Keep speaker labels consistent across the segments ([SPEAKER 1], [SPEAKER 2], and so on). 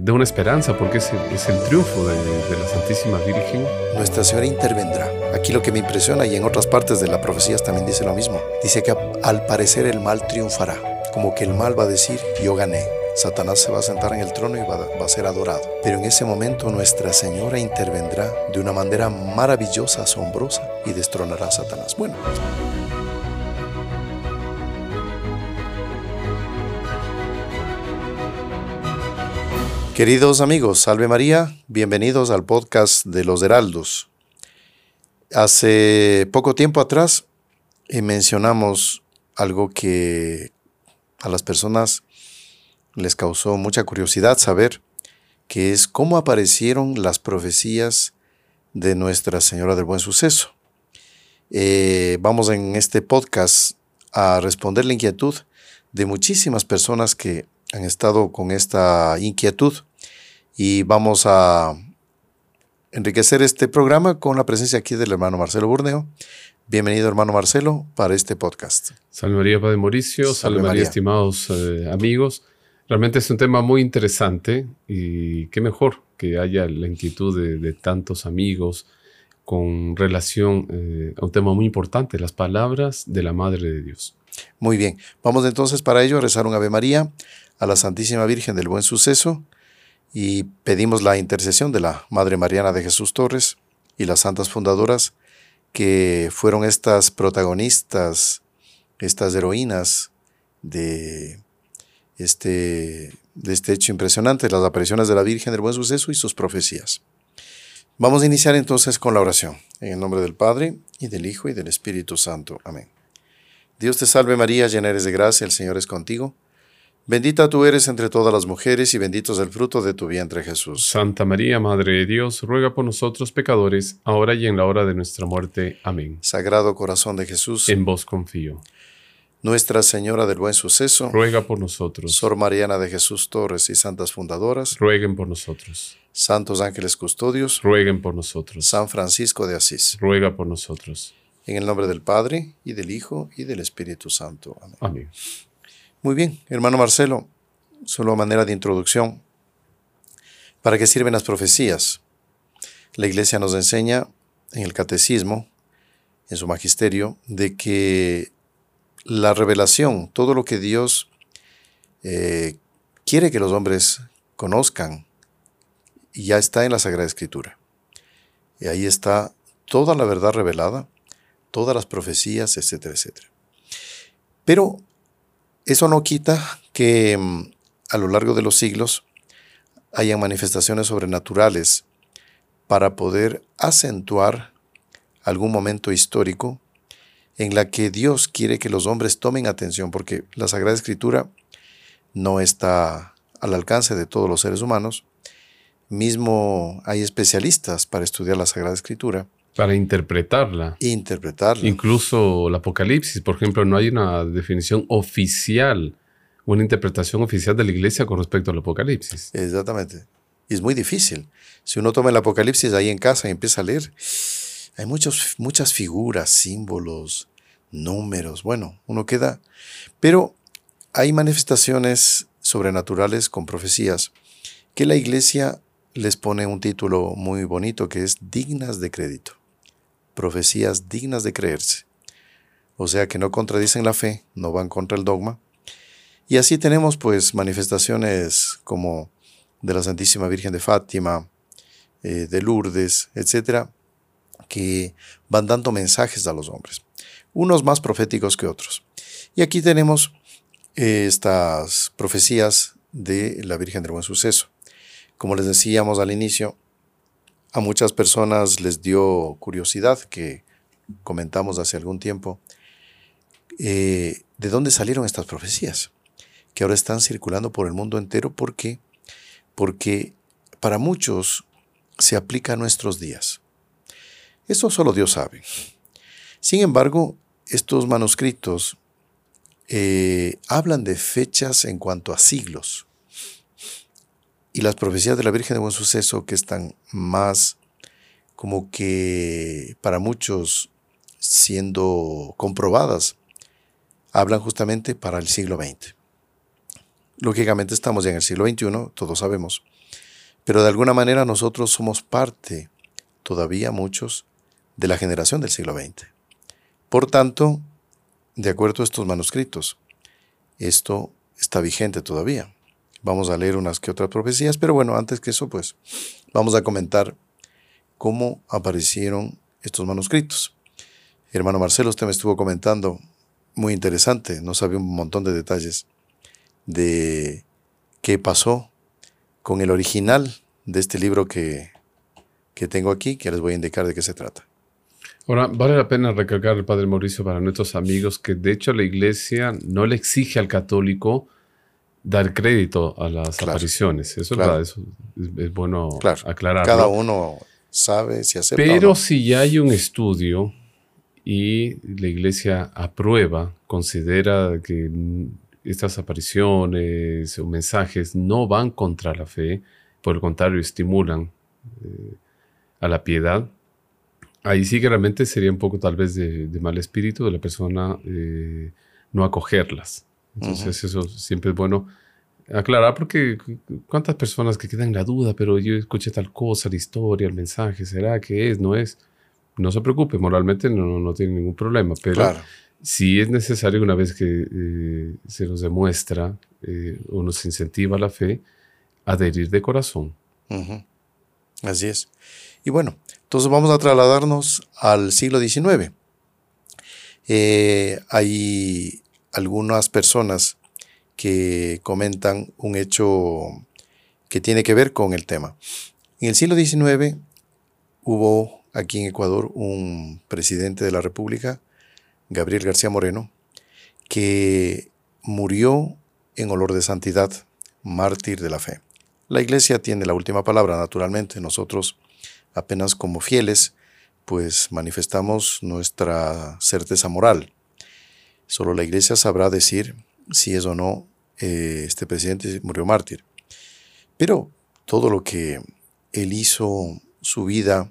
[SPEAKER 1] de una esperanza, porque es el, es el triunfo de, la Santísima Virgen.
[SPEAKER 2] Nuestra Señora intervendrá. Aquí lo que me impresiona, y en otras partes de la profecía también dice lo mismo, dice que al parecer el mal triunfará, como que el mal va a decir, yo gané. Satanás se va a sentar en el trono y va, va a ser adorado. Pero en ese momento Nuestra Señora intervendrá de una manera maravillosa, asombrosa, y destronará a Satanás. Bueno. Queridos amigos, salve María, bienvenidos al podcast de los Heraldos. Hace poco tiempo atrás eh, mencionamos algo que a las personas les causó mucha curiosidad saber, que es cómo aparecieron las profecías de Nuestra Señora del Buen Suceso. Eh, vamos en este podcast a responder la inquietud de muchísimas personas que han estado con esta inquietud y vamos a enriquecer este programa con la presencia aquí del hermano Marcelo Burneo. Bienvenido hermano Marcelo para este podcast.
[SPEAKER 1] Salve María Padre Mauricio, salve, María, estimados eh, amigos. Realmente es un tema muy interesante y qué mejor que haya la inquietud de, de tantos amigos con relación eh, a un tema muy importante, las palabras de la Madre de Dios.
[SPEAKER 2] Muy bien, vamos entonces para ello a rezar un Ave María a la Santísima Virgen del Buen Suceso y pedimos la intercesión de la Madre Mariana de Jesús Torres y las santas fundadoras que fueron estas protagonistas, estas heroínas de este, de este hecho impresionante, las apariciones de la Virgen del Buen Suceso y sus profecías. Vamos a iniciar entonces con la oración, en el nombre del Padre, y del Hijo, y del Espíritu Santo. Amén. Dios te salve María, llena eres de gracia, el Señor es contigo. Bendita tú eres entre todas las mujeres y bendito es el fruto de tu vientre Jesús.
[SPEAKER 1] Santa María, Madre de Dios, ruega por nosotros pecadores, ahora y en la hora de nuestra muerte. Amén.
[SPEAKER 2] Sagrado corazón de Jesús,
[SPEAKER 1] en vos confío.
[SPEAKER 2] Nuestra Señora del Buen Suceso,
[SPEAKER 1] ruega por nosotros.
[SPEAKER 2] Sor Mariana de Jesús Torres y santas fundadoras,
[SPEAKER 1] rueguen por nosotros.
[SPEAKER 2] Santos ángeles custodios,
[SPEAKER 1] rueguen por nosotros.
[SPEAKER 2] San Francisco de Asís,
[SPEAKER 1] ruega por nosotros.
[SPEAKER 2] En el nombre del Padre, y del Hijo, y del Espíritu Santo. Amén.
[SPEAKER 1] Amén.
[SPEAKER 2] Muy bien, hermano Marcelo, solo a manera de introducción. ¿Para qué sirven las profecías? La Iglesia nos enseña en el Catecismo, en su magisterio, de que la revelación, todo lo que Dios eh, quiere que los hombres conozcan, ya está en la Sagrada Escritura. Y ahí está toda la verdad revelada, todas las profecías, etcétera, etcétera. Pero eso no quita que mm, a lo largo de los siglos hayan manifestaciones sobrenaturales para poder acentuar algún momento histórico en la que Dios quiere que los hombres tomen atención, porque la Sagrada Escritura no está al alcance de todos los seres humanos. Mismo hay especialistas para estudiar la Sagrada Escritura
[SPEAKER 1] para interpretarla.
[SPEAKER 2] Interpretarla.
[SPEAKER 1] Incluso el Apocalipsis, por ejemplo, no hay una definición oficial, una interpretación oficial de la iglesia con respecto al Apocalipsis.
[SPEAKER 2] Exactamente. Y es muy difícil. Si uno toma el Apocalipsis ahí en casa y empieza a leer, hay muchos, muchas figuras, símbolos, números. Bueno, uno queda. Pero hay manifestaciones sobrenaturales con profecías que la iglesia les pone un título muy bonito que es dignas de crédito profecías dignas de creerse. O sea que no contradicen la fe, no van contra el dogma. Y así tenemos pues manifestaciones como de la Santísima Virgen de Fátima, eh, de Lourdes, etcétera, que van dando mensajes a los hombres, unos más proféticos que otros. Y aquí tenemos eh, estas profecías de la Virgen del Buen Suceso. Como les decíamos al inicio, a muchas personas les dio curiosidad, que comentamos hace algún tiempo, eh, de dónde salieron estas profecías, que ahora están circulando por el mundo entero. ¿Por qué? Porque para muchos se aplica a nuestros días. Esto solo Dios sabe. Sin embargo, estos manuscritos eh, hablan de fechas en cuanto a siglos y las profecías de la Virgen de Buen Suceso que están más como que para muchos siendo comprobadas, hablan justamente para el siglo XX. lógicamente estamos ya en el siglo XXI, todos sabemos, pero de alguna manera nosotros somos parte, todavía muchos, de la generación del siglo XX. Por tanto, de acuerdo a estos manuscritos, esto está vigente todavía. Vamos a leer unas que otras profecías, pero bueno, antes que eso, pues vamos a comentar cómo aparecieron estos manuscritos. Hermano Marcelo, usted me estuvo comentando, muy interesante, no sabía un montón de detalles de qué pasó con el original de este libro que, que tengo aquí, que les voy a indicar de qué se trata.
[SPEAKER 1] Ahora, vale la pena recalcar el Padre Mauricio para nuestros amigos que de hecho la Iglesia no le exige al católico dar crédito a las apariciones. Eso, es, es, bueno aclarar.
[SPEAKER 2] Cada uno sabe si acepta.
[SPEAKER 1] Pero si ya hay un estudio y la Iglesia aprueba, considera que estas apariciones o mensajes no van contra la fe, por el contrario, estimulan eh, a la piedad, ahí sí que realmente sería un poco tal vez de, mal espíritu de la persona eh, no acogerlas. Entonces eso siempre es bueno aclarar porque cuántas personas que quedan en la duda, pero yo escuché tal cosa, la historia, el mensaje, ¿será que es? ¿No es? No se preocupe, moralmente no, no tiene ningún problema, pero si es necesario una vez que eh, se nos demuestra eh, o nos incentiva la fe, adherir de corazón.
[SPEAKER 2] Así es. Y bueno, entonces vamos a trasladarnos al siglo XIX. Eh, hay algunas personas que comentan un hecho que tiene que ver con el tema. En el siglo XIX hubo aquí en Ecuador un presidente de la República, Gabriel García Moreno, que murió en olor de santidad, mártir de la fe. La iglesia tiene la última palabra, naturalmente. Nosotros apenas como fieles, pues manifestamos nuestra certeza moral. Solo la iglesia sabrá decir si es o no eh, este presidente murió mártir. Pero todo lo que él hizo, su vida,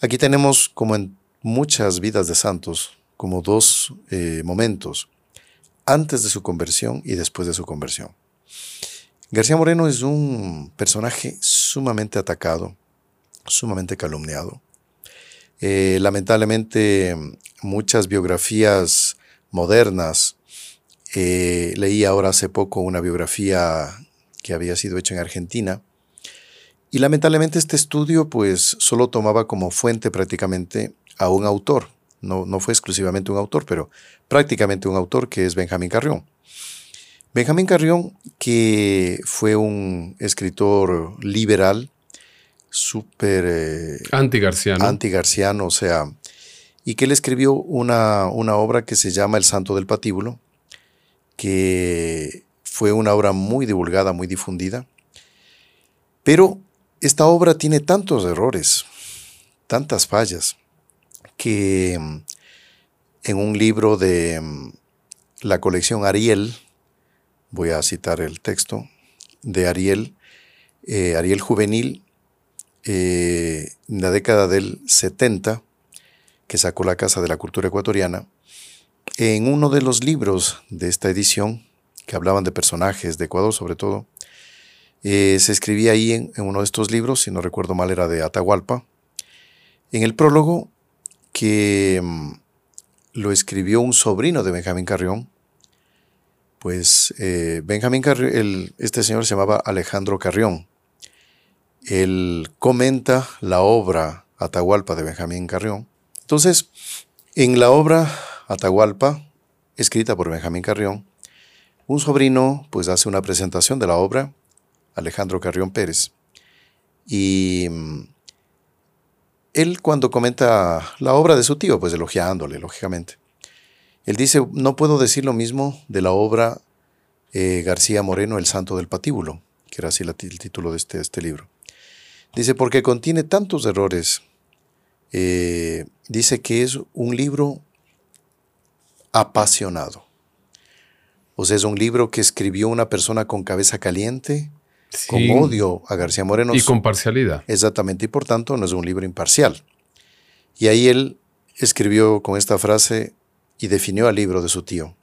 [SPEAKER 2] aquí tenemos como en muchas vidas de santos, como dos eh, momentos, antes de su conversión y después de su conversión. García Moreno es un personaje sumamente atacado, sumamente calumniado. Eh, lamentablemente, muchas biografías modernas, eh, leí ahora hace poco una biografía que había sido hecha en Argentina, y lamentablemente este estudio pues solo tomaba como fuente prácticamente a un autor, no, no fue exclusivamente un autor, pero prácticamente un autor que es Benjamín Carrión. Benjamín Carrión, que fue un escritor liberal, súper... Eh,
[SPEAKER 1] anti-garciano.
[SPEAKER 2] Anti-garciano, o sea, y que él escribió una, una obra que se llama El Santo del Patíbulo, que fue una obra muy divulgada, muy difundida, pero esta obra tiene tantos errores, tantas fallas, que mm, en un libro de mm, la colección Ariel, voy a citar el texto de Ariel, eh, Ariel Juvenil, eh, en la década del 70, que sacó la Casa de la Cultura Ecuatoriana, en uno de los libros de esta edición, que hablaban de personajes de Ecuador sobre todo, eh, se escribía ahí en, uno de estos libros, si no recuerdo mal era de Atahualpa, en el prólogo que mm, lo escribió un sobrino de Benjamín Carrión, pues eh, Benjamín Carrión, este señor se llamaba Alejandro Carrión, él comenta la obra Atahualpa de Benjamín Carrión. Entonces, en la obra Atahualpa, escrita por Benjamín Carrión, un sobrino pues hace una presentación de la obra, Alejandro Carrión Pérez, y mm, él cuando comenta la obra de su tío, pues elogiándole, lógicamente, él dice, no puedo decir lo mismo de la obra eh, García Moreno, El Santo del Patíbulo, que era así el título de este, este libro. Dice, porque contiene tantos errores. Eh, dice que es un libro apasionado. O sea, es un libro que escribió una persona con cabeza caliente, con odio a García Moreno.
[SPEAKER 1] Y con parcialidad.
[SPEAKER 2] Exactamente, y por tanto no es un libro imparcial. Y ahí él escribió con esta frase y definió al libro de su tío.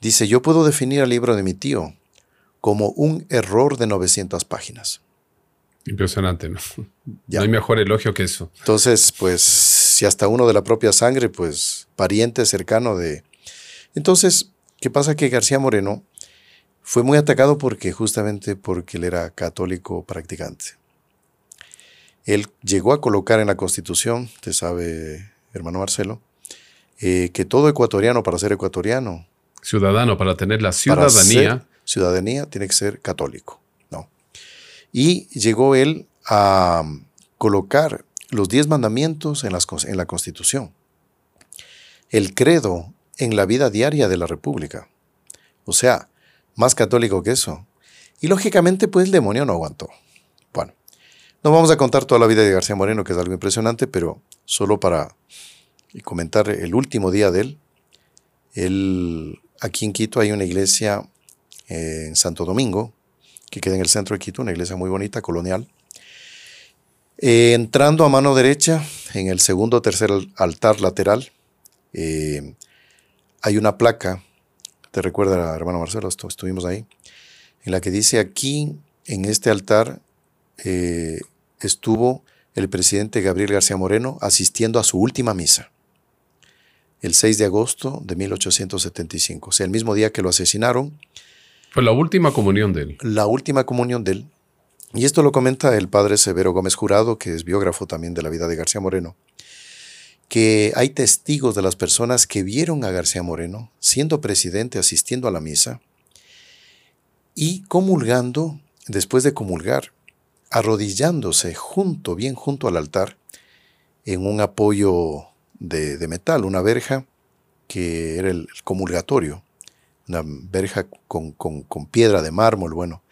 [SPEAKER 2] Dice, yo puedo definir al libro de mi tío como un error de 900 páginas.
[SPEAKER 1] Impresionante, ¿no? No hay mejor elogio que eso.
[SPEAKER 2] Entonces, pues, si hasta uno de la propia sangre, pues, pariente cercano de... Entonces, ¿qué pasa? Que García Moreno fue muy atacado porque justamente porque él era católico practicante. Él llegó a colocar en la Constitución, te sabe, hermano Marcelo, eh, que todo ecuatoriano para ser ecuatoriano...
[SPEAKER 1] Ciudadano, para tener la ciudadanía...
[SPEAKER 2] ciudadanía tiene que ser católico. Y llegó él a colocar los diez mandamientos en, en la Constitución, el credo en la vida diaria de la República. O sea, más católico que eso. Y lógicamente, pues el demonio no aguantó. Bueno, no vamos a contar toda la vida de García Moreno, que es algo impresionante, pero solo para comentar el último día de él. él aquí en Quito hay una iglesia eh, en Santo Domingo, que queda en el centro de Quito, una iglesia muy bonita, colonial. Eh, entrando a mano derecha, en el segundo o tercer altar lateral, eh, hay una placa, te recuerda, hermano Marcelo, estuvimos ahí, en la que dice aquí, en este altar, eh, estuvo el presidente Gabriel García Moreno asistiendo a su última misa, el 6 de agosto de 1875, o sea, el mismo día que lo asesinaron,
[SPEAKER 1] la última comunión de él.
[SPEAKER 2] La última comunión de él. Y esto lo comenta el padre Severo Gómez Jurado, que es biógrafo también de la vida de García Moreno, que hay testigos de las personas que vieron a García Moreno siendo presidente, asistiendo a la misa y comulgando, después de comulgar, arrodillándose junto, bien junto al altar, en un apoyo de, metal, una verja que era el comulgatorio una verja con, piedra de mármol, bueno.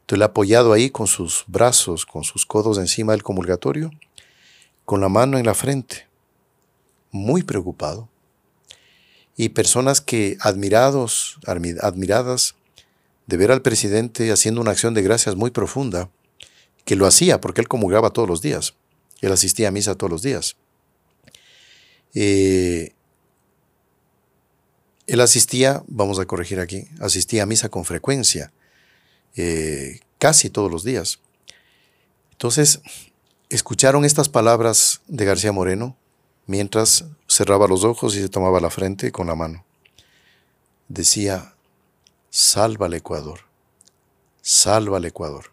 [SPEAKER 2] Entonces, ha apoyado ahí con sus brazos, con sus codos encima del comulgatorio, con la mano en la frente, muy preocupado. Y personas que admirados, admiradas de ver al presidente haciendo una acción de gracias muy profunda, que lo hacía porque él comulgaba todos los días, él asistía a misa todos los días. Eh, él asistía, vamos a corregir aquí, asistía a misa con frecuencia, eh, casi todos los días. Entonces, escucharon estas palabras de García Moreno mientras cerraba los ojos y se tomaba la frente con la mano. Decía, salva al Ecuador, salva al Ecuador.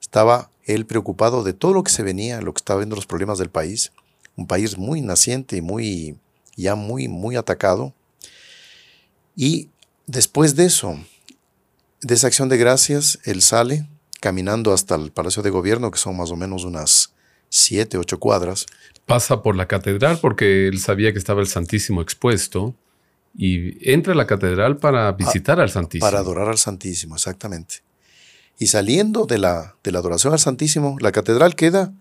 [SPEAKER 2] Estaba él preocupado de todo lo que se venía, lo que estaba viendo los problemas del país, un país muy naciente y muy, ya muy, muy atacado y después de eso, de esa acción de gracias, él sale caminando hasta el Palacio de Gobierno, que son más o menos unas siete, ocho cuadras.
[SPEAKER 1] Pasa por la catedral porque él sabía que estaba el Santísimo expuesto y entra a la catedral para ah, visitar al Santísimo.
[SPEAKER 2] Para adorar al Santísimo, exactamente. Y saliendo de la, de la adoración al Santísimo, la catedral queda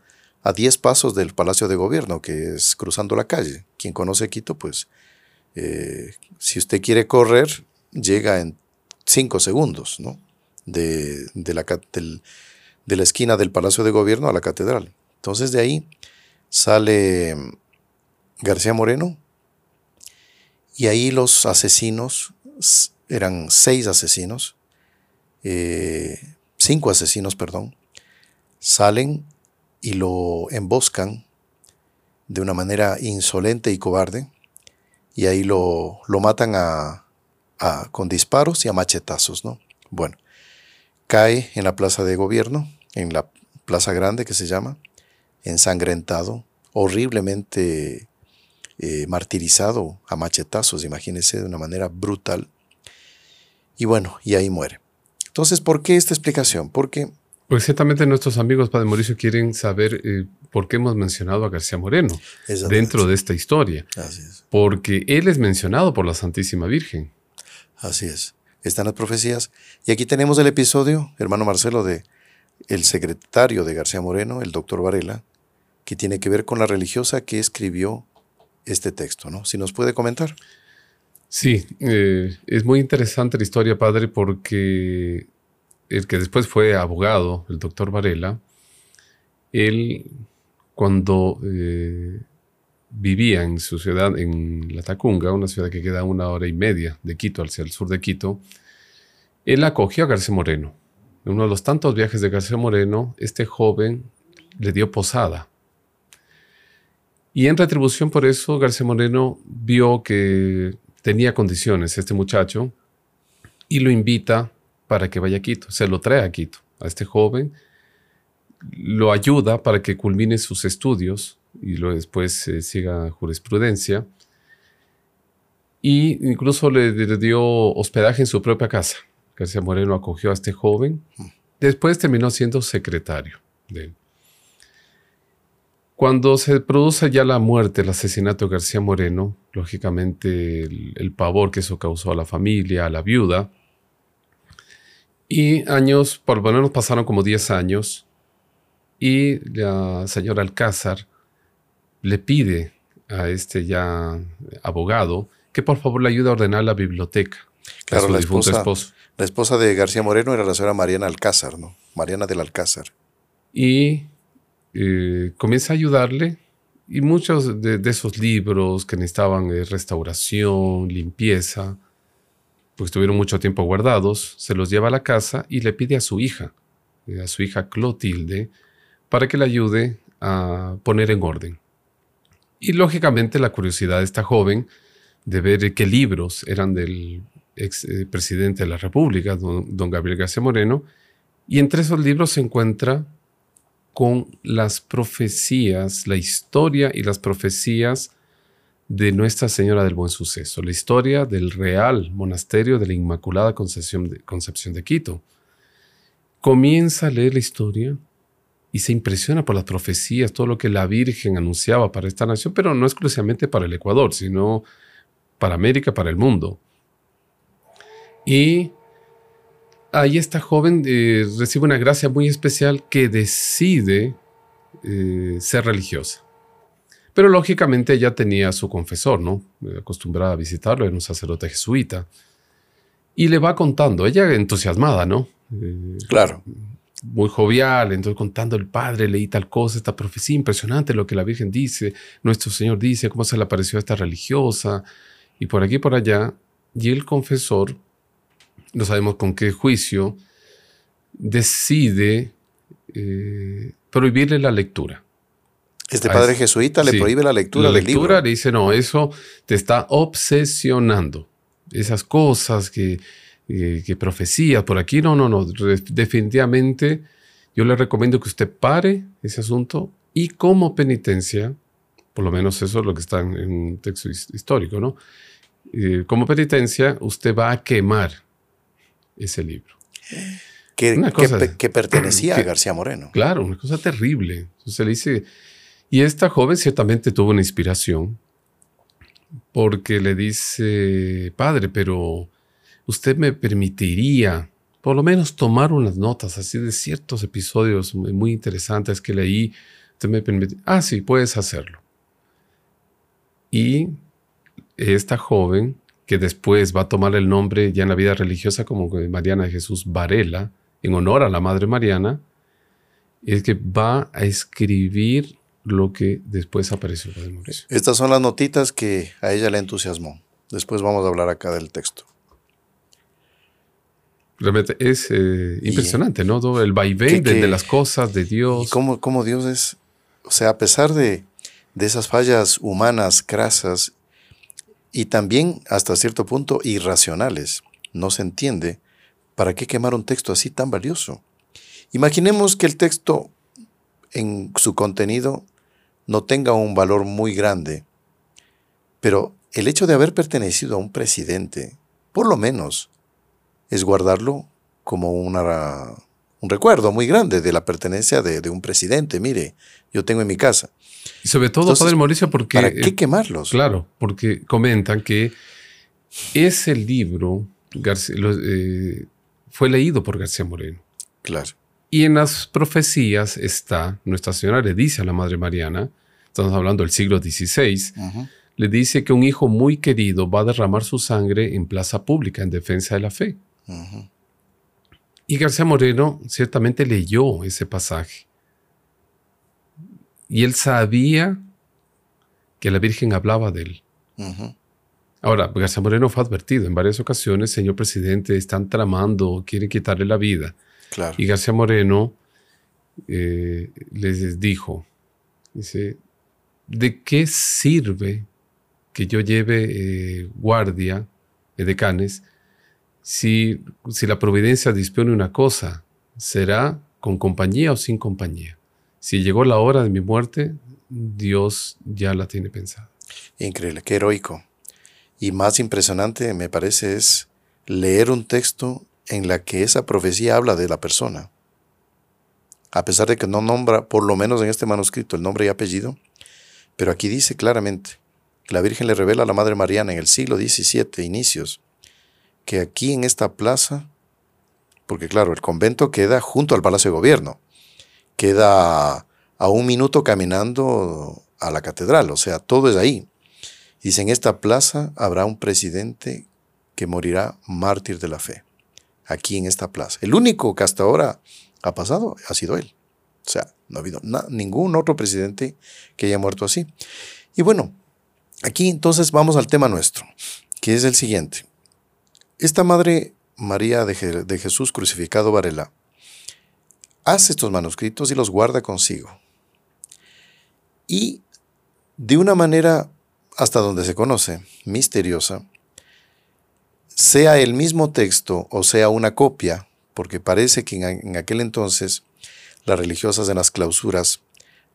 [SPEAKER 2] a diez pasos del Palacio de Gobierno, que es cruzando la calle. Quien conoce Quito, pues eh, si usted quiere correr, llega en cinco segundos, ¿no? De, la, de la esquina del Palacio de Gobierno a la catedral. Entonces de ahí sale mm, García Moreno y ahí los asesinos, eran seis asesinos, eh, cinco asesinos, perdón, salen y lo emboscan de una manera insolente y cobarde y ahí lo, lo matan a, con disparos y a machetazos, ¿no? Bueno, cae en la plaza de gobierno, en la plaza grande que se llama, ensangrentado, horriblemente eh, martirizado a machetazos, imagínense, de una manera brutal. Y bueno, y ahí muere. Entonces, ¿por qué esta explicación? Porque...
[SPEAKER 1] Pues ciertamente nuestros amigos, Padre Mauricio, quieren saber eh, por qué hemos mencionado a García Moreno dentro de esta historia. Así es. Porque él es mencionado por la Santísima Virgen.
[SPEAKER 2] Así es. Están las profecías. Y aquí tenemos el episodio, hermano Marcelo, de el secretario de García Moreno, el doctor Varela, que tiene que ver con la religiosa que escribió este texto, ¿no? Si nos puede comentar.
[SPEAKER 1] Sí, eh, es muy interesante la historia, padre, porque el que después fue abogado, el doctor Varela, él cuando eh, vivía en su ciudad, en La Tacunga, una ciudad que queda una hora y media de Quito, hacia el sur de Quito, Él acogió a García Moreno. En uno de los tantos viajes de García Moreno, este joven le dio posada. Y en retribución por eso, García Moreno vio que tenía condiciones este muchacho y lo invita para que vaya a Quito. Se lo trae a Quito, a este joven, lo ayuda para que culmine sus estudios y luego después eh, siga jurisprudencia. Y incluso le, dio hospedaje en su propia casa. García Moreno acogió a este joven. Después terminó siendo secretario de él. Cuando se produce ya la muerte, el asesinato de García Moreno, lógicamente el, pavor que eso causó a la familia, a la viuda, y años, por lo menos pasaron como 10 años, y la señora Alcázar le pide a este ya abogado que por favor le ayude a ordenar la biblioteca.
[SPEAKER 2] Claro, la esposa, la esposa de García Moreno era la señora Mariana Alcázar, ¿no? Mariana del Alcázar.
[SPEAKER 1] Y eh, comienza a ayudarle y muchos de, esos libros que necesitaban eh, restauración, limpieza, pues estuvieron mucho tiempo guardados, se los lleva a la casa y le pide a su hija, eh, a su hija Clotilde, para que le ayude a poner en orden. Y lógicamente la curiosidad de esta joven de ver qué libros eran del ex presidente de la República, don Gabriel García Moreno, y entre esos libros se encuentra con las profecías, la historia y las profecías de Nuestra Señora del Buen Suceso, la historia del Real Monasterio de la Inmaculada Concepción de Quito. Comienza a leer la historia y se impresiona por las profecías, todo lo que la Virgen anunciaba para esta nación, pero no exclusivamente para el Ecuador, sino para América, para el mundo. Y ahí esta joven eh, recibe una gracia muy especial que decide eh, ser religiosa. Pero lógicamente ella tenía su confesor, ¿no? Acostumbrada a visitarlo, era un sacerdote jesuita. Y le va contando, ella entusiasmada, ¿no?
[SPEAKER 2] Eh, claro.
[SPEAKER 1] Muy jovial, entonces contando el padre, leí tal cosa, esta profecía impresionante, lo que la Virgen dice, nuestro Señor dice, cómo se le apareció a esta religiosa, y por aquí y por allá. Y el confesor no sabemos con qué juicio, decide eh, prohibirle la lectura.
[SPEAKER 2] Este padre jesuita le prohíbe la lectura la lectura,
[SPEAKER 1] Le dice, no, eso te está obsesionando. Esas cosas que, eh, que profecías por aquí, no, no, no. Definitivamente yo le recomiendo que usted pare ese asunto y como penitencia, por lo menos eso es lo que está en, un texto histórico, ¿no? Eh, como penitencia, usted va a quemar ese libro.
[SPEAKER 2] Que, pertenecía a García Moreno.
[SPEAKER 1] Claro, una cosa terrible. Entonces le dice, y esta joven ciertamente tuvo una inspiración, porque le dice, padre, pero usted me permitiría por lo menos tomar unas notas así de ciertos episodios muy interesantes que leí. Usted me permite, ah, sí, puedes hacerlo. Y esta joven que después va a tomar el nombre ya en la vida religiosa como Mariana Jesús Varela, en honor a la Madre Mariana, es que va a escribir lo que después apareció.
[SPEAKER 2] Estas son las notitas que a ella le entusiasmó. Después vamos a hablar acá del texto.
[SPEAKER 1] Realmente es eh, impresionante, ¿no? Todo el vaivén de, las cosas, de Dios.
[SPEAKER 2] Y cómo, cómo, Dios es, o sea, a pesar de, de esas fallas humanas, crasas, y también hasta cierto punto irracionales. No se entiende para qué quemar un texto así tan valioso. Imaginemos que el texto en su contenido no tenga un valor muy grande, pero el hecho de haber pertenecido a un presidente, por lo menos, es guardarlo como una, un recuerdo muy grande de la pertenencia de, de un presidente. Mire, yo tengo en mi casa.
[SPEAKER 1] Y sobre todo, Padre Mauricio, porque...
[SPEAKER 2] ¿Para qué quemarlos?
[SPEAKER 1] Claro, porque comentan que ese libro eh, fue leído por García Moreno.
[SPEAKER 2] Claro.
[SPEAKER 1] Y en las profecías está, Nuestra Señora le dice a la Madre Mariana, estamos hablando del siglo XVI, le dice que un hijo muy querido va a derramar su sangre en plaza pública en defensa de la fe. Y García Moreno ciertamente leyó ese pasaje. Y él sabía que la Virgen hablaba de él. Ahora, García Moreno fue advertido en varias ocasiones, señor presidente, están tramando, quieren quitarle la vida.
[SPEAKER 2] Claro.
[SPEAKER 1] Y García Moreno eh, les dijo, dice, ¿de qué sirve que yo lleve eh, guardia de canes si, si la providencia dispone una cosa? Será con compañía o sin compañía. Si llegó la hora de mi muerte, Dios ya la tiene pensada.
[SPEAKER 2] Increíble, qué heroico. Y más impresionante me parece es leer un texto en la que esa profecía habla de la persona. A pesar de que no nombra, por lo menos en este manuscrito, el nombre y apellido, pero aquí dice claramente que la Virgen le revela a la Madre Mariana en el siglo XVII, inicios, que aquí en esta plaza, porque claro, el convento queda junto al Palacio de Gobierno, queda a un minuto caminando a la catedral, o sea, todo es ahí. Dice, en esta plaza habrá un presidente que morirá mártir de la fe, aquí en esta plaza. El único que hasta ahora ha pasado ha sido él. O sea, no ha habido ningún otro presidente que haya muerto así. Y bueno, aquí entonces vamos al tema nuestro, que es el siguiente. Esta Madre María de, Jesús crucificado Varela hace estos manuscritos y los guarda consigo. Y de una manera, hasta donde se conoce, misteriosa, sea el mismo texto o sea una copia, porque parece que en, aquel entonces las religiosas en las clausuras,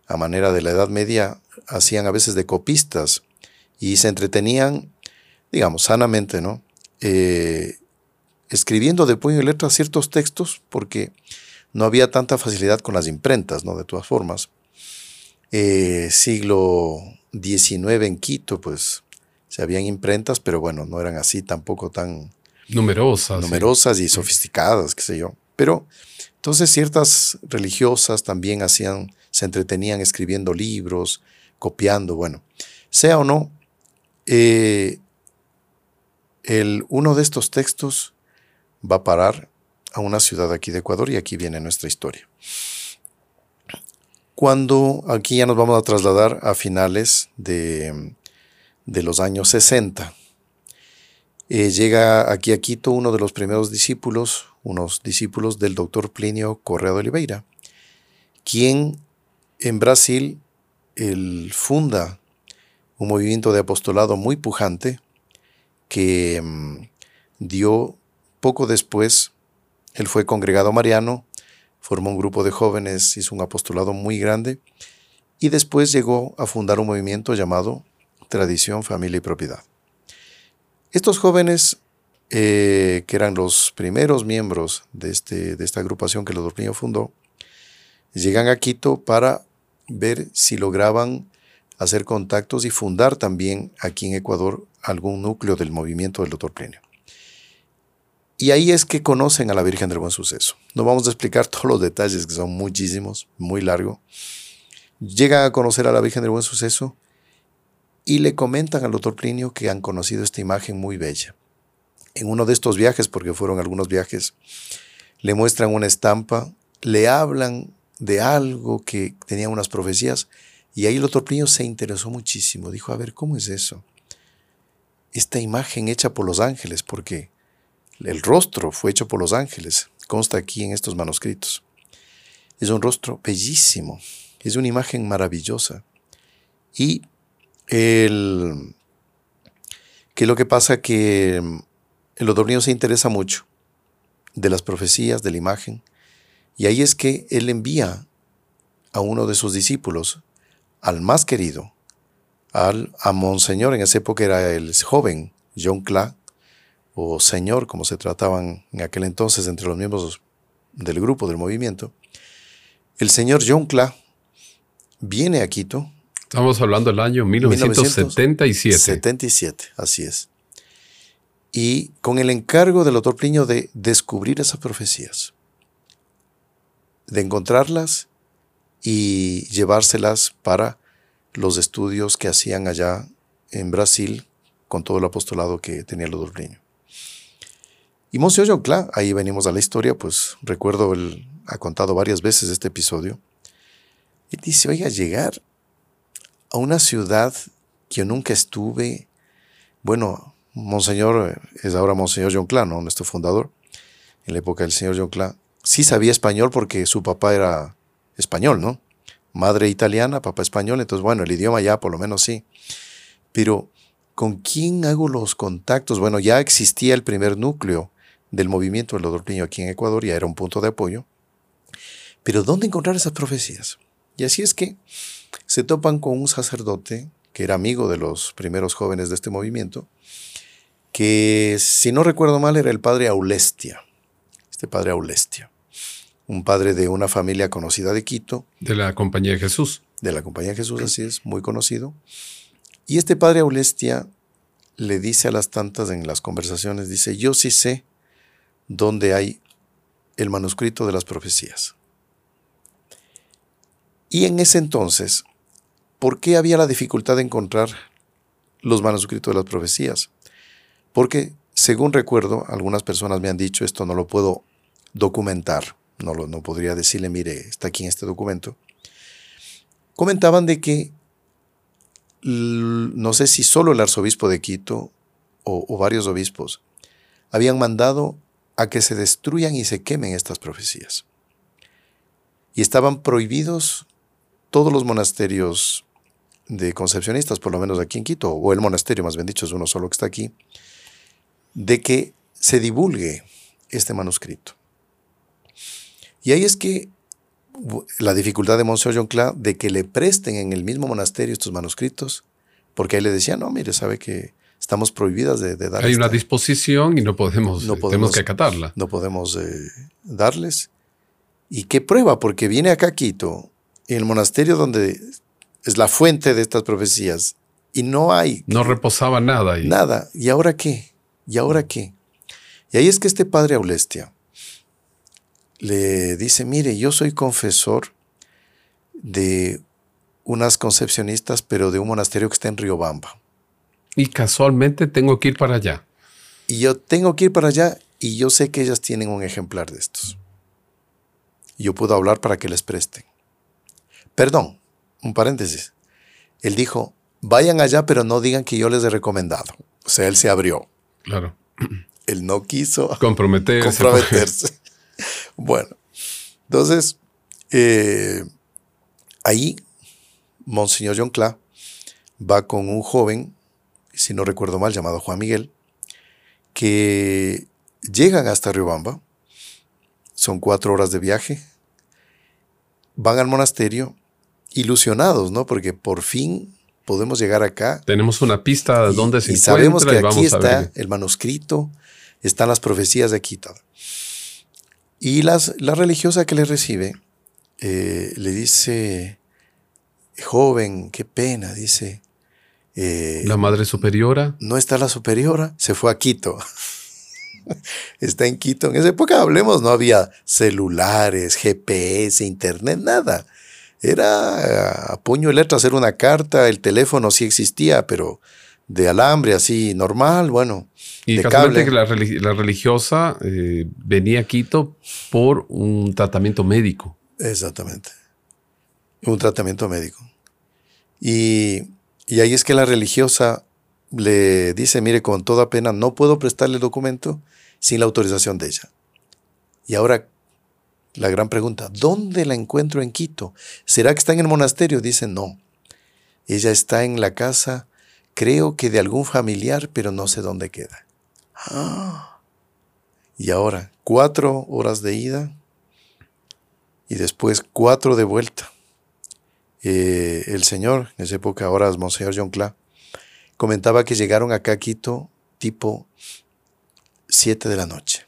[SPEAKER 2] a manera de la Edad Media, hacían a veces de copistas y se entretenían, digamos, sanamente, ¿no? Eh, escribiendo de puño y letra ciertos textos porque no había tanta facilidad con las imprentas, ¿no? De todas formas. Eh, siglo XIX en Quito, pues se habían imprentas, pero bueno, no eran así tampoco tan
[SPEAKER 1] numerosas.
[SPEAKER 2] Numerosas y sofisticadas, qué sé yo. Pero entonces ciertas religiosas también hacían, se entretenían escribiendo libros, copiando, bueno, sea o no, eh, el, uno de estos textos va a parar a una ciudad aquí de Ecuador y aquí viene nuestra historia. Cuando aquí ya nos vamos a trasladar a finales de, los años 60, eh, llega aquí a Quito uno de los primeros discípulos, unos discípulos del doctor Plinio Correa de Oliveira, quien en Brasil él funda un movimiento de apostolado muy pujante que mm, dio poco después, él fue congregado mariano, formó un grupo de jóvenes, hizo un apostolado muy grande y después llegó a fundar un movimiento llamado Tradición, Familia y Propiedad. Estos jóvenes, eh, que eran los primeros miembros de, este, de esta agrupación que Lodorniño fundó, llegan a Quito para ver si lograban hacer contactos y fundar también aquí en Ecuador algún núcleo del movimiento del doctor Plinio. Y ahí es que conocen a la Virgen del Buen Suceso. No vamos a explicar todos los detalles, que son muchísimos, muy largo. Llegan a conocer a la Virgen del Buen Suceso y le comentan al doctor Plinio que han conocido esta imagen muy bella. En uno de estos viajes, porque fueron algunos viajes, le muestran una estampa, le hablan de algo que tenía unas profecías y ahí el doctor Plinio se interesó muchísimo. Dijo, a ver, ¿cómo es eso? Esta imagen hecha por los ángeles, porque el rostro fue hecho por los ángeles, consta aquí en estos manuscritos. Es un rostro bellísimo, es una imagen maravillosa. Y el, que lo que pasa que el odornillo se interesa mucho de las profecías, de la imagen, y ahí es que él envía a uno de sus discípulos, al más querido, al, a Monseñor, en esa época era el joven John Clark, o señor, como se trataban en aquel entonces entre los miembros del grupo, del movimiento, el señor John Cla viene a Quito.
[SPEAKER 1] Estamos hablando del año 1977.
[SPEAKER 2] 77, así es. Y con el encargo del doctor Pliño de descubrir esas profecías, de encontrarlas y llevárselas para los estudios que hacían allá en Brasil con todo el apostolado que tenía el doctor Pliño. Y Monsieur claro, ahí venimos a la historia, pues recuerdo, él ha contado varias veces este episodio. Y dice, oiga, llegar a una ciudad que yo nunca estuve, bueno, Monseñor, es ahora Monseñor John Clan, nuestro fundador, en la época del señor John Clan, sí sabía español porque su papá era español, ¿no? Madre italiana, papá español, entonces bueno, el idioma ya por lo menos sí. Pero, ¿con quién hago los contactos? Bueno, ya existía el primer núcleo del movimiento del doctor aquí en Ecuador, ya era un punto de apoyo. Pero ¿dónde encontrar esas profecías? Y así es que se topan con un sacerdote que era amigo de los primeros jóvenes de este movimiento, que si no recuerdo mal era el padre Aulestia, este padre Aulestia, un padre de una familia conocida de Quito.
[SPEAKER 1] De la Compañía de Jesús.
[SPEAKER 2] De la Compañía de Jesús, así es, muy conocido. Y este padre Aulestia le dice a las tantas en las conversaciones, dice, yo sí sé dónde hay el manuscrito de las profecías. Y en ese entonces, ¿por qué había la dificultad de encontrar los manuscritos de las profecías? Porque, según recuerdo, algunas personas me han dicho, esto no lo puedo documentar, no, lo, no podría decirle, mire, está aquí en este documento. Comentaban de que, no sé si solo el arzobispo de Quito o, o varios obispos habían mandado a que se destruyan y se quemen estas profecías. Y estaban prohibidos todos los monasterios de concepcionistas, por lo menos aquí en Quito, o el monasterio más bien dicho, es uno solo que está aquí, de que se divulgue este manuscrito. Y ahí es que la dificultad de Monsieur John Cla de que le presten en el mismo monasterio estos manuscritos, porque ahí le decía, no, mire, sabe que estamos prohibidas de, dar.
[SPEAKER 1] Hay una disposición y no podemos, no podemos tenemos que acatarla.
[SPEAKER 2] No podemos eh, darles. ¿Y qué prueba? Porque viene acá a Quito en el monasterio donde es la fuente de estas profecías y no hay.
[SPEAKER 1] No reposaba nada ahí.
[SPEAKER 2] Nada. ¿Y ahora qué? ¿Y ahora qué? Y ahí es que este padre Aulestia le dice, mire, yo soy confesor de unas concepcionistas, pero de un monasterio que está en Riobamba.
[SPEAKER 1] Y casualmente tengo que ir para allá.
[SPEAKER 2] Y yo tengo que ir para allá y yo sé que ellas tienen un ejemplar de estos. Yo puedo hablar para que les presten. Perdón, un paréntesis. Él dijo, vayan allá, pero no digan que yo les he recomendado. O sea, él se abrió.
[SPEAKER 1] Claro.
[SPEAKER 2] Él no quiso
[SPEAKER 1] comprometerse.
[SPEAKER 2] comprometerse. Bueno, entonces, eh, ahí, Monseñor John Cla va con un joven, si no recuerdo mal, llamado Juan Miguel, que llegan hasta Riobamba, son cuatro horas de viaje, van al monasterio ilusionados, ¿no? Porque por fin podemos llegar acá.
[SPEAKER 1] Tenemos una pista de dónde se
[SPEAKER 2] y sabemos que aquí está el manuscrito, están las profecías de aquí. Y las, la religiosa que le recibe eh, le dice, joven, qué pena, dice.
[SPEAKER 1] Eh, la madre superiora.
[SPEAKER 2] No está la superiora, se fue a Quito. está en Quito. En esa época, hablemos, no había celulares, GPS, internet, nada. Era a puño y letra hacer una carta, el teléfono sí existía, pero de alambre así normal, bueno.
[SPEAKER 1] Y de que la, religiosa eh, venía a Quito por un tratamiento médico.
[SPEAKER 2] Exactamente. Un tratamiento médico. Y, y ahí es que la religiosa le dice, mire, con toda pena, no puedo prestarle el documento sin la autorización de ella. Y ahora, la gran pregunta, ¿dónde la encuentro en Quito? ¿Será que está en el monasterio? Dice, no. Ella está en la casa, creo que de algún familiar, pero no sé dónde queda. Y ahora, cuatro horas de ida y después cuatro de vuelta. Eh, el señor, en esa época ahora es Monseñor John Cla, comentaba que llegaron acá a Quito tipo siete de la noche,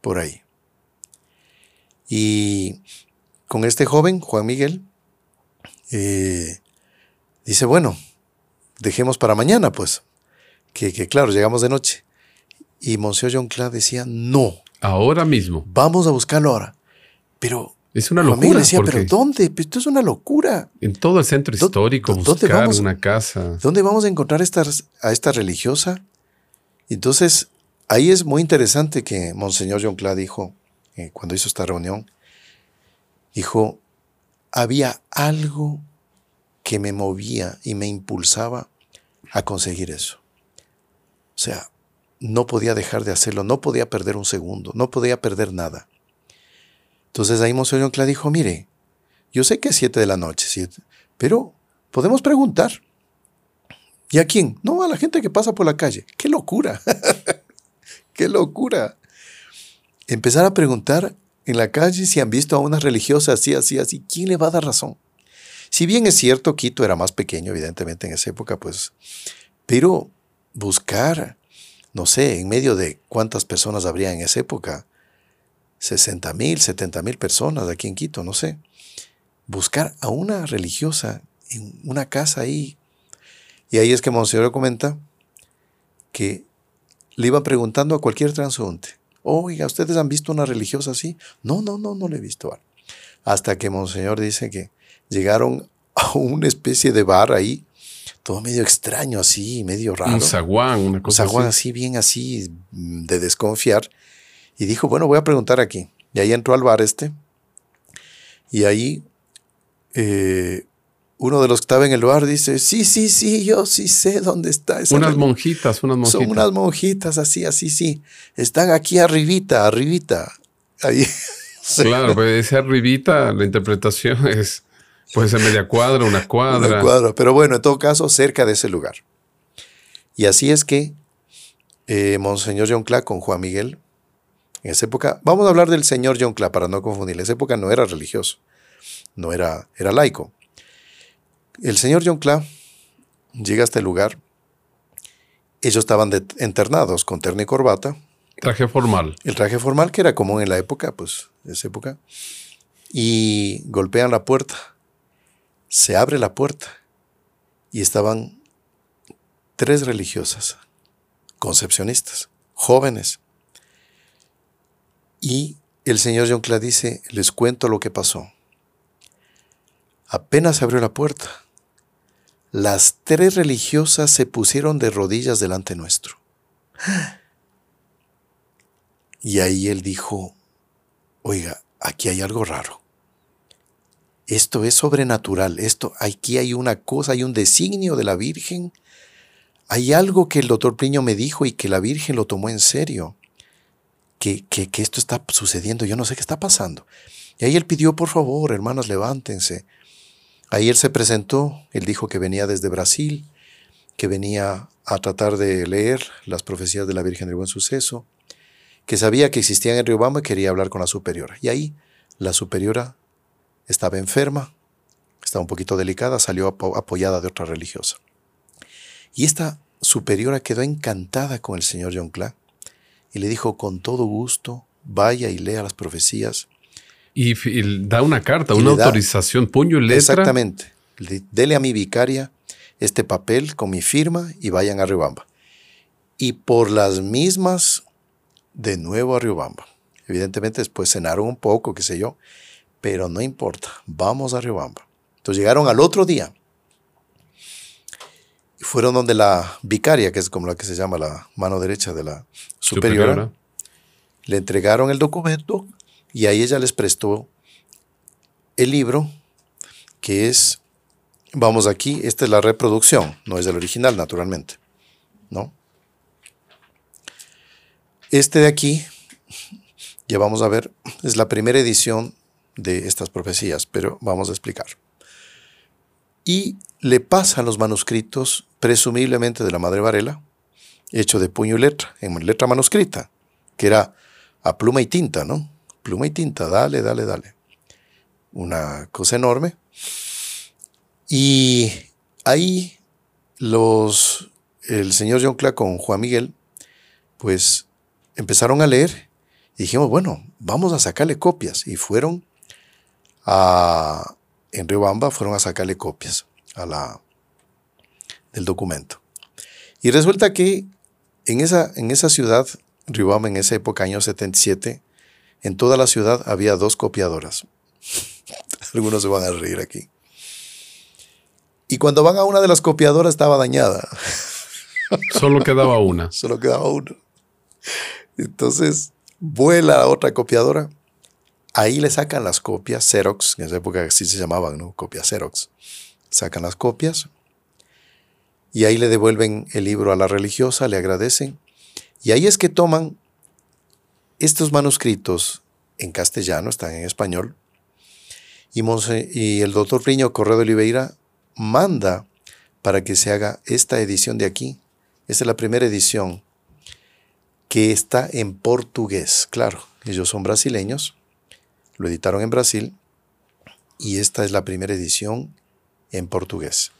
[SPEAKER 2] por ahí. Y con este joven, Juan Miguel, eh, dice, bueno, dejemos para mañana, pues, que, claro, llegamos de noche. Y Monsieur John Clark decía, no.
[SPEAKER 1] Ahora mismo.
[SPEAKER 2] Vamos a buscarlo ahora. Pero...
[SPEAKER 1] Es una locura.
[SPEAKER 2] decía, pero ¿dónde? Esto es una locura.
[SPEAKER 1] En todo el centro histórico, buscar una casa.
[SPEAKER 2] ¿Dónde vamos a encontrar a esta religiosa? Entonces, ahí es muy interesante que Monseñor John Clark dijo, eh, cuando hizo esta reunión, dijo, había algo que me movía y me impulsaba a conseguir eso. O sea, no podía dejar de hacerlo, no podía perder un segundo, no podía perder nada. Entonces ahí Monseñor Yoncla dijo, mire, yo sé que es siete de la noche, pero podemos preguntar. ¿Y a quién? No, a la gente que pasa por la calle. ¡Qué locura! ¡Qué locura! Empezar a preguntar en la calle si han visto a una religiosa así, así, así. ¿Quién le va a dar razón? Si bien es cierto, Quito era más pequeño, evidentemente, en esa época, pues, pero buscar, no sé, en medio de cuántas personas habría en esa época, 60 mil, 70 mil personas aquí en Quito, no sé, buscar a una religiosa en una casa ahí. Y ahí es que Monseñor comenta que le iba preguntando a cualquier transeúnte, oiga, ¿ustedes han visto una religiosa así? No, no, no, no le he visto. Hasta que Monseñor dice que llegaron a una especie de bar ahí, todo medio extraño así, medio raro.
[SPEAKER 1] Un zaguán, una cosa
[SPEAKER 2] Un zaguán así. bien así, de desconfiar. Y dijo, bueno, voy a preguntar aquí. Y ahí entró al bar este. Y ahí eh, uno de los que estaba en el bar dice, sí, sí, sí, yo sí sé dónde está esa
[SPEAKER 1] Unas monjitas, unas monjitas.
[SPEAKER 2] Son unas monjitas así, así, sí. Están aquí arribita, arribita. Ahí.
[SPEAKER 1] Claro, pues ese arribita, la interpretación es Puede ser media cuadra, una cuadra. Una
[SPEAKER 2] cuadra, pero bueno, en todo caso, cerca de ese lugar. Y así es que eh, Monseñor John Clark con Juan Miguel, en esa época, vamos a hablar del señor John Clark para no confundir, en esa época no era religioso, no era, era laico. El señor John Clark llega a este lugar, ellos estaban internados con terno y corbata.
[SPEAKER 1] Traje formal.
[SPEAKER 2] El traje formal que era común en la época, pues, en esa época. Y golpean la puerta se abre la puerta y estaban tres religiosas, concepcionistas, jóvenes. Y el señor John Cla dice, les cuento lo que pasó. Apenas abrió la puerta, las tres religiosas se pusieron de rodillas delante nuestro. Y ahí él dijo, oiga, aquí hay algo raro. Esto es sobrenatural. Esto, aquí hay una cosa, hay un designio de la Virgen. Hay algo que el doctor Pliño me dijo y que la Virgen lo tomó en serio. Que, que, que esto está sucediendo. Yo no sé qué está pasando. Y ahí él pidió, por favor, hermanas, levántense. Ahí él se presentó. Él dijo que venía desde Brasil, que venía a tratar de leer las profecías de la Virgen del Buen Suceso, que sabía que existían en Riobamba y quería hablar con la superiora. Y ahí la superiora estaba enferma, estaba un poquito delicada, salió apoyada de otra religiosa. Y esta superiora quedó encantada con el señor John Clark y le dijo con todo gusto, vaya y lea las profecías.
[SPEAKER 1] Y, da una carta, una autorización, puño y letra.
[SPEAKER 2] Exactamente. Dele a mi vicaria este papel con mi firma y vayan a Riobamba. Y por las mismas, de nuevo a Riobamba. Evidentemente después cenaron un poco, qué sé yo, pero no importa, vamos a Riobamba. Entonces llegaron al otro día y fueron donde la vicaria, que es como la que se llama la mano derecha de la superiora, le entregaron el documento y ahí ella les prestó el libro, que es, vamos aquí, esta es la reproducción, no es el original, naturalmente, ¿no? Este de aquí, ya vamos a ver, es la primera edición de estas profecías, pero vamos a explicar. Y le pasan los manuscritos, presumiblemente de la Madre Varela, hecho de puño y letra, en letra manuscrita, que era a pluma y tinta, ¿no? Pluma y tinta, dale, dale, dale. Una cosa enorme. Y ahí los, el señor John Clark con Juan Miguel, pues empezaron a leer y dijimos, bueno, vamos a sacarle copias. Y fueron a, en Riobamba fueron a sacarle copias a la, del documento. Y resulta que en esa, en esa ciudad, Riobamba, en esa época, año 77, en toda la ciudad había dos copiadoras. Algunos se van a reír aquí. Y cuando van a una de las copiadoras estaba dañada.
[SPEAKER 1] Solo quedaba una.
[SPEAKER 2] Solo quedaba una. Entonces vuela a otra copiadora Ahí le sacan las copias Xerox, en esa época así se llamaban, ¿no? Copias Xerox. Sacan las copias y ahí le devuelven el libro a la religiosa, le agradecen Y ahí es que toman estos manuscritos en castellano, están en español, y, y el doctor Priño Correo de Oliveira manda para que se haga esta edición de aquí. Esta es la primera edición que está en portugués. Claro, ellos son brasileños, lo editaron en Brasil y esta es la primera edición en portugués.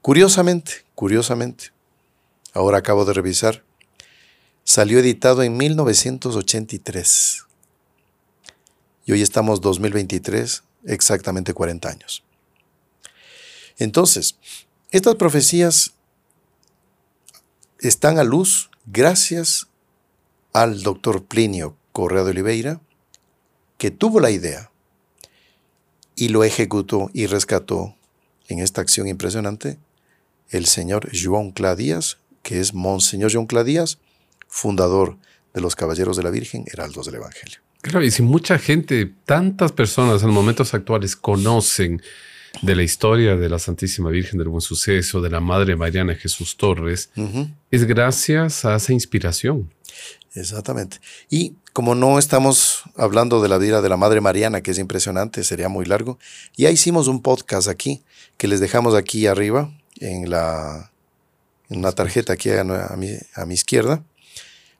[SPEAKER 2] Curiosamente, curiosamente, ahora acabo de revisar, salió editado en 1983 y hoy estamos 2023, exactamente 40 años. Entonces, estas profecías están a luz gracias al doctor Plinio Correa de Oliveira, que tuvo la idea y lo ejecutó y rescató en esta acción impresionante el señor João Cladías, que es Monseñor João Cladías, fundador de los Caballeros de la Virgen, Heraldos del Evangelio.
[SPEAKER 1] Claro, y si mucha gente, tantas personas en momentos actuales conocen de la historia de la Santísima Virgen del Buen Suceso, de la Madre Mariana Jesús Torres, es gracias a esa inspiración.
[SPEAKER 2] Exactamente. Y como no estamos hablando de la vida de la Madre Mariana, que es impresionante, sería muy largo, ya hicimos un podcast aquí, que les dejamos aquí arriba, en la en una tarjeta aquí a, mi, a mi izquierda.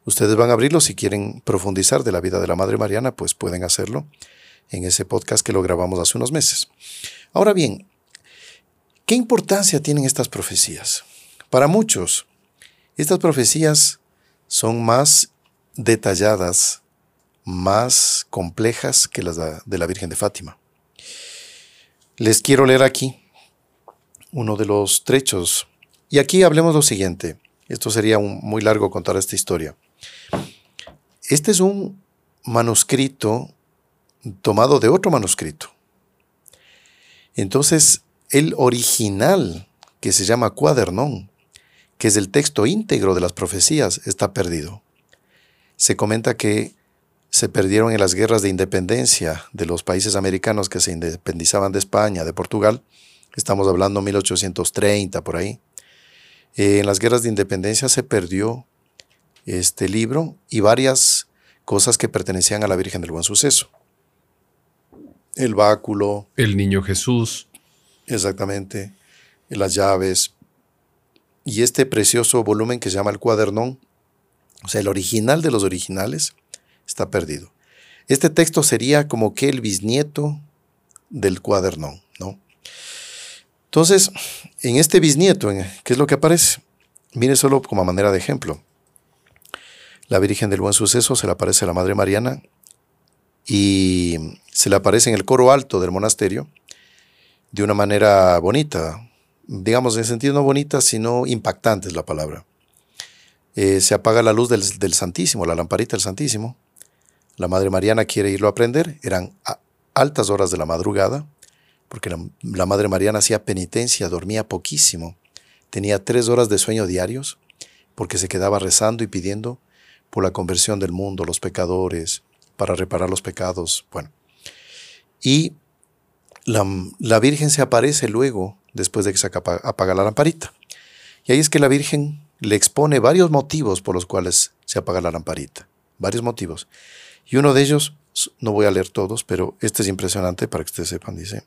[SPEAKER 2] Ustedes van a abrirlo si quieren profundizar de la vida de la Madre Mariana, pues pueden hacerlo en ese podcast que lo grabamos hace unos meses. Ahora bien, ¿qué importancia tienen estas profecías? Para muchos, estas profecías son más detalladas, más complejas que las de la Virgen de Fátima. Les quiero leer aquí uno de los trechos. Y aquí hablemos lo siguiente. Esto sería muy largo contar esta historia. Este es un manuscrito tomado de otro manuscrito. Entonces, el original, que se llama cuadernón, que es el texto íntegro de las profecías, está perdido. Se comenta que se perdieron en las guerras de independencia de los países americanos que se independizaban de España, de Portugal. Estamos hablando 1830 por ahí. Eh, en las guerras de independencia se perdió este libro y varias cosas que pertenecían a la Virgen del Buen Suceso el báculo.
[SPEAKER 1] El niño Jesús.
[SPEAKER 2] Exactamente. Las llaves. Y este precioso volumen que se llama el cuadernón, o sea, el original de los originales, está perdido. Este texto sería como que el bisnieto del cuadernón, ¿no? Entonces, en este bisnieto, ¿qué es lo que aparece? Mire solo como manera de ejemplo. La Virgen del Buen Suceso se le aparece a la Madre Mariana y se le aparece en el coro alto del monasterio de una manera bonita, digamos en sentido no bonita, sino impactante es la palabra. Eh, se apaga la luz del, Santísimo, la lamparita del Santísimo. La Madre Mariana quiere irlo a aprender, eran altas horas de la madrugada, porque la, la Madre Mariana hacía penitencia, dormía poquísimo, tenía tres horas de sueño diarios, porque se quedaba rezando y pidiendo por la conversión del mundo, los pecadores, para reparar los pecados. Bueno, y la, Virgen se aparece luego, después de que se apaga la lamparita. Y ahí es que la Virgen le expone varios motivos por los cuales se apaga la lamparita. Varios motivos. Y uno de ellos, no voy a leer todos, pero este es impresionante para que ustedes sepan, dice.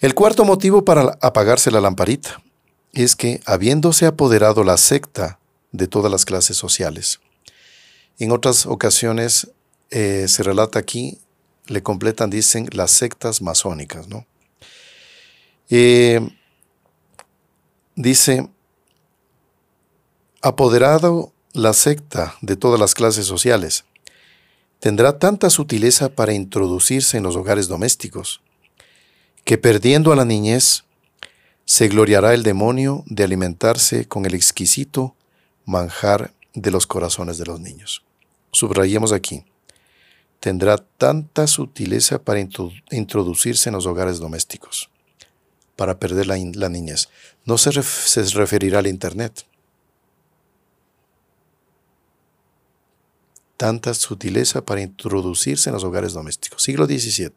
[SPEAKER 2] El cuarto motivo para apagarse la lamparita es que, habiéndose apoderado la secta de todas las clases sociales, en otras ocasiones eh, se relata aquí, le completan, dicen, las sectas masónicas, ¿no? Eh, dice, apoderado la secta de todas las clases sociales, tendrá tanta sutileza para introducirse en los hogares domésticos, que perdiendo a la niñez, se gloriará el demonio de alimentarse con el exquisito manjar de los corazones de los niños. Subrayemos aquí tendrá tanta sutileza para introducirse en los hogares domésticos, para perder la, niñez. No se, referirá al Internet. Tanta sutileza para introducirse en los hogares domésticos. Siglo XVII.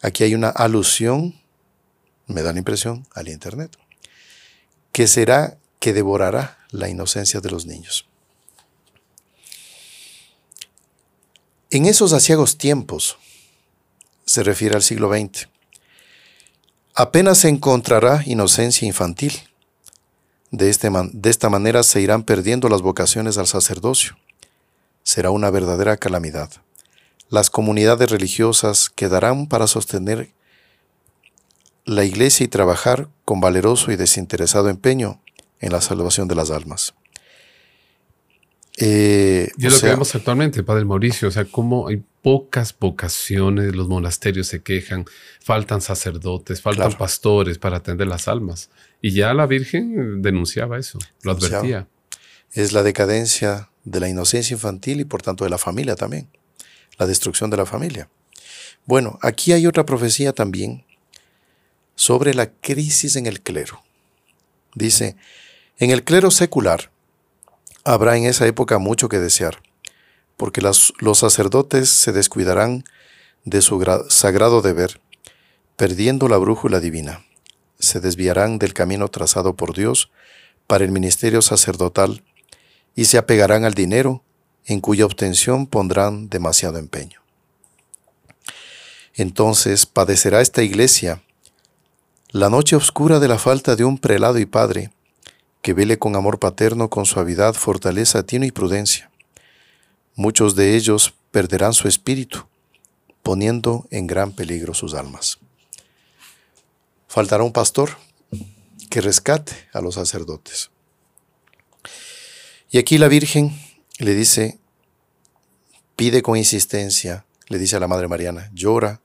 [SPEAKER 2] Aquí hay una alusión, me da la impresión, al Internet, que será que devorará la inocencia de los niños. En esos asiagos tiempos, se refiere al siglo XX, apenas se encontrará inocencia infantil. De, este de esta manera se irán perdiendo las vocaciones al sacerdocio. Será una verdadera calamidad. Las comunidades religiosas quedarán para sostener la iglesia y trabajar con valeroso y desinteresado empeño en la salvación de las almas.
[SPEAKER 1] Eh, y es lo que vemos actualmente, Padre Mauricio, o sea, cómo hay pocas vocaciones, los monasterios se quejan, faltan sacerdotes, faltan pastores para atender las almas. Y ya la Virgen denunciaba eso, lo advertía.
[SPEAKER 2] Es la decadencia de la inocencia infantil y por tanto de la familia también, la destrucción de la familia. Bueno, aquí hay otra profecía también sobre la crisis en el clero. Dice, en el clero secular habrá en esa época mucho que desear, porque los sacerdotes se descuidarán de su sagrado deber, perdiendo la brújula divina. Se desviarán del camino trazado por Dios para el ministerio sacerdotal y se apegarán al dinero, en cuya obtención pondrán demasiado empeño. Entonces padecerá esta iglesia la noche oscura de la falta de un prelado y padre, que vele con amor paterno, con suavidad, fortaleza, tino y prudencia. Muchos de ellos perderán su espíritu, poniendo en gran peligro sus almas. Faltará un pastor que rescate a los sacerdotes. Y aquí la Virgen le dice, pide con insistencia, le dice a la Madre Mariana, llora,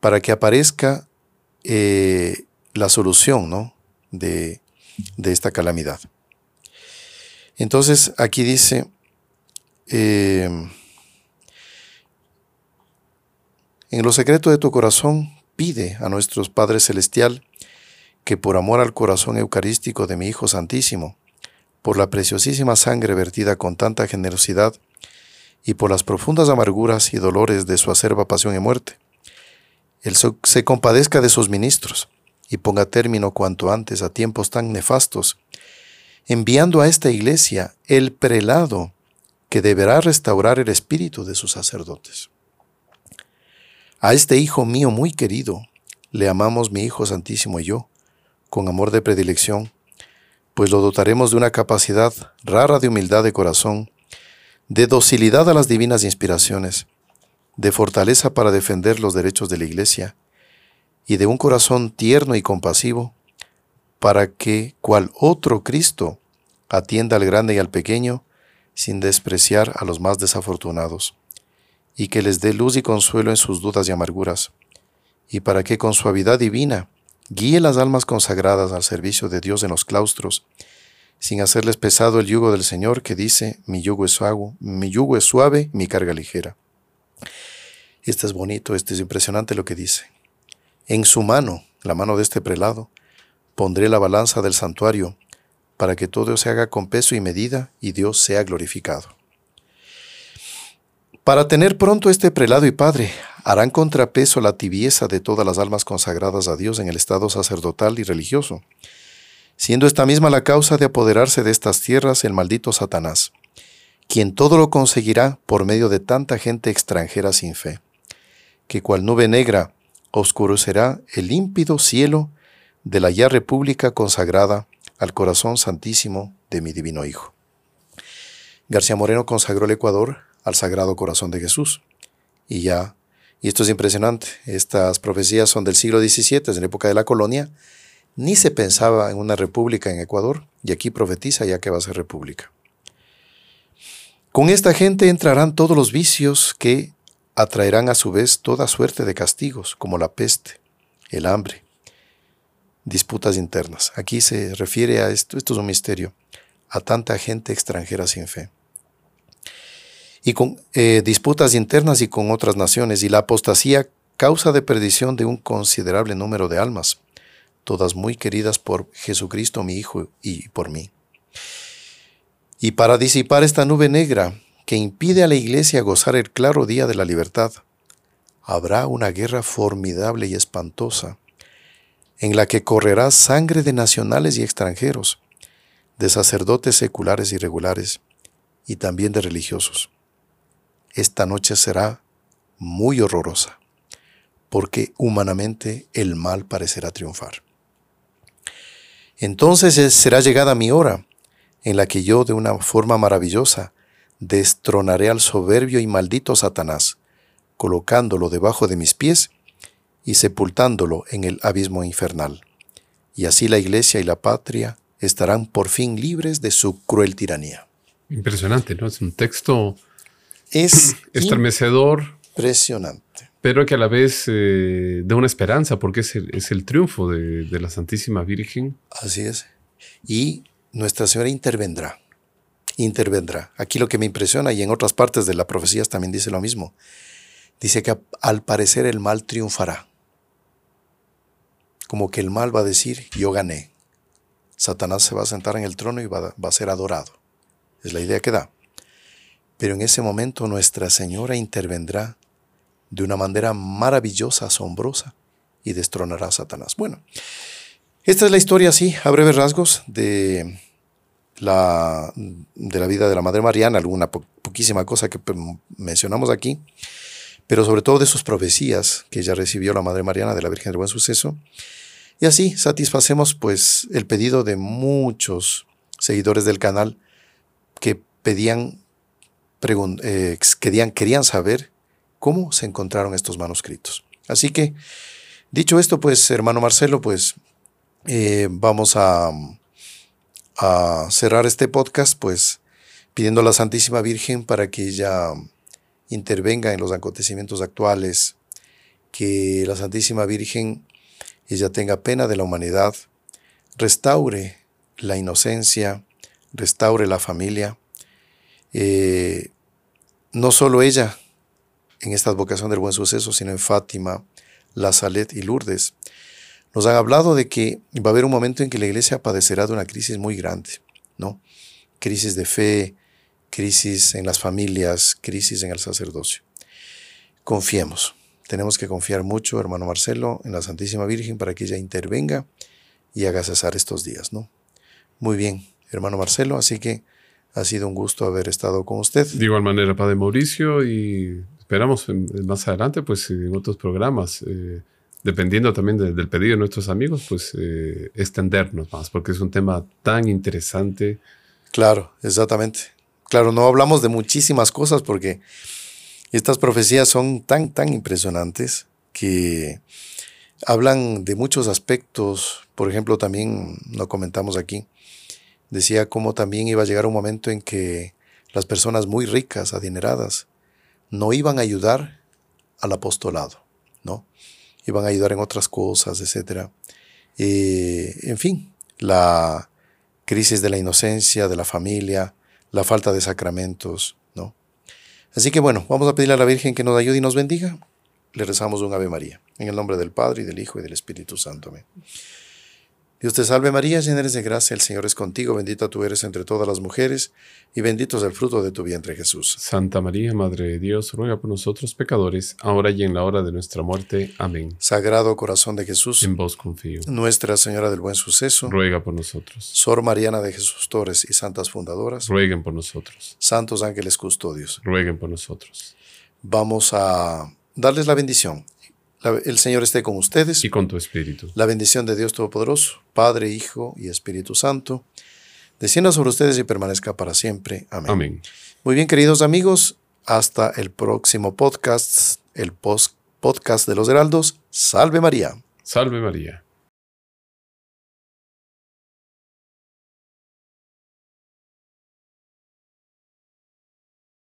[SPEAKER 2] para que aparezca eh, la solución ¿no? de, de, esta calamidad. Entonces aquí dice, eh, en lo secreto de tu corazón pide a nuestro Padre Celestial que por amor al corazón eucarístico de mi Hijo Santísimo, por la preciosísima sangre vertida con tanta generosidad y por las profundas amarguras y dolores de su acerba pasión y muerte, él se compadezca de sus ministros y ponga término cuanto antes a tiempos tan nefastos, enviando a esta iglesia el prelado que deberá restaurar el espíritu de sus sacerdotes. A este Hijo mío muy querido, le amamos mi Hijo Santísimo y yo, con amor de predilección, pues lo dotaremos de una capacidad rara de humildad de corazón, de docilidad a las divinas inspiraciones, de fortaleza para defender los derechos de la Iglesia y de un corazón tierno y compasivo para que, cual otro Cristo, atienda al grande y al pequeño sin despreciar a los más desafortunados, y que les dé luz y consuelo en sus dudas y amarguras, y para que con suavidad divina guíe las almas consagradas al servicio de Dios en los claustros, sin hacerles pesado el yugo del Señor que dice, mi yugo es suave, mi yugo es suave, mi carga ligera. Este es bonito, este es impresionante lo que dice. En su mano, la mano de este prelado, pondré la balanza del santuario, para que todo se haga con peso y medida y Dios sea glorificado. Para tener pronto este prelado y padre, harán contrapeso la tibieza de todas las almas consagradas a Dios en el estado sacerdotal y religioso, siendo esta misma la causa de apoderarse de estas tierras el maldito Satanás, quien todo lo conseguirá por medio de tanta gente extranjera sin fe, que cual nube negra oscurecerá el límpido cielo de la ya república consagrada al corazón santísimo de mi divino Hijo. García Moreno consagró el Ecuador al Sagrado Corazón de Jesús. Y ya, y esto es impresionante, estas profecías son del siglo XVII, en la época de la colonia, ni se pensaba en una república en Ecuador, y aquí profetiza ya que va a ser república. Con esta gente entrarán todos los vicios que atraerán a su vez toda suerte de castigos, como la peste, el hambre, disputas internas. Aquí se refiere a esto, esto es un misterio, a tanta gente extranjera sin fe. Y con eh, disputas internas y con otras naciones, y la apostasía causa de perdición de un considerable número de almas, todas muy queridas por Jesucristo mi Hijo y por mí. Y para disipar esta nube negra que impide a la iglesia gozar el claro día de la libertad, habrá una guerra formidable y espantosa, en la que correrá sangre de nacionales y extranjeros, de sacerdotes seculares y regulares, y también de religiosos. Esta noche será muy horrorosa, porque humanamente el mal parecerá triunfar. Entonces será llegada mi hora, en la que yo de una forma maravillosa destronaré al soberbio y maldito Satanás, colocándolo debajo de mis pies y sepultándolo en el abismo infernal. Y así la iglesia y la patria estarán por fin libres de su cruel tiranía.
[SPEAKER 1] Impresionante, ¿no? Es un texto
[SPEAKER 2] es
[SPEAKER 1] estremecedor.
[SPEAKER 2] Impresionante.
[SPEAKER 1] Pero que a la vez eh, da una esperanza, porque es el, triunfo de, de, la Santísima Virgen.
[SPEAKER 2] Así es. Y Nuestra Señora intervendrá. Intervendrá. Aquí lo que me impresiona, y en otras partes de la profecía también dice lo mismo, dice que al parecer el mal triunfará. Como que el mal va a decir, yo gané. Satanás se va a sentar en el trono y va, a ser adorado. Es la idea que da. Pero en ese momento Nuestra Señora intervendrá de una manera maravillosa, asombrosa, y destronará a Satanás. Bueno, esta es la historia así, a breves rasgos, de la, de la vida de la Madre Mariana, alguna poquísima cosa que mencionamos aquí, pero sobre todo de sus profecías que ella recibió la Madre Mariana de la Virgen del Buen Suceso, y así satisfacemos pues el pedido de muchos seguidores del canal que pedían, eh, querían, querían saber cómo se encontraron estos manuscritos. Así que, dicho esto, pues hermano Marcelo, pues eh, vamos a, a cerrar este podcast, pues pidiendo a la Santísima Virgen para que ella intervenga en los acontecimientos actuales, que la Santísima Virgen ella tenga pena de la humanidad, restaure la inocencia, restaure la familia. Eh, no solo ella en esta vocación del buen suceso, sino en Fátima, La Salet y Lourdes, nos han hablado de que va a haber un momento en que la iglesia padecerá de una crisis muy grande, ¿no? Crisis de fe, crisis en las familias, crisis en el sacerdocio. Confiemos. Tenemos que confiar mucho, hermano Marcelo, en la Santísima Virgen para que ella intervenga y haga cesar estos días, ¿no? Muy bien, hermano Marcelo, así que ha sido un gusto haber estado con usted.
[SPEAKER 1] De igual manera, Padre Mauricio, y esperamos más adelante, pues en otros programas, eh, dependiendo también del pedido de nuestros amigos, pues eh, extendernos más, porque es un tema tan interesante.
[SPEAKER 2] Claro, exactamente. Claro, no hablamos de muchísimas cosas porque estas profecías son tan, tan impresionantes que hablan de muchos aspectos. Por ejemplo, también lo comentamos aquí. Decía cómo también iba a llegar un momento en que las personas muy ricas, adineradas, no iban a ayudar al apostolado, ¿no? Iban a ayudar en otras cosas, etc. Eh, en fin, la crisis de la inocencia, de la familia, la falta de sacramentos, Así que bueno, vamos a pedirle a la Virgen que nos ayude y nos bendiga. Le rezamos un Ave María, en el nombre del Padre, y del Hijo, y del Espíritu Santo. Amén. Dios te salve María, llena eres de gracia, el Señor es contigo, bendita tú eres entre todas las mujeres, y bendito es el fruto de tu vientre Jesús.
[SPEAKER 1] Santa María, Madre de Dios, ruega por nosotros pecadores, ahora y en la hora de nuestra muerte. Amén.
[SPEAKER 2] Sagrado corazón de Jesús,
[SPEAKER 1] en vos confío.
[SPEAKER 2] Nuestra Señora del Buen Suceso,
[SPEAKER 1] ruega por nosotros.
[SPEAKER 2] Sor Mariana de Jesús Torres y santas fundadoras,
[SPEAKER 1] rueguen por nosotros.
[SPEAKER 2] Santos ángeles custodios,
[SPEAKER 1] rueguen por nosotros.
[SPEAKER 2] Vamos a darles la bendición el Señor esté con ustedes.
[SPEAKER 1] Y con tu espíritu.
[SPEAKER 2] La bendición de Dios Todopoderoso, Padre, Hijo y Espíritu Santo, descienda sobre ustedes y permanezca para siempre. Amén.
[SPEAKER 1] Amén.
[SPEAKER 2] Muy bien, queridos amigos, hasta el próximo podcast, el post podcast de los Heraldos. Salve María.
[SPEAKER 1] Salve María.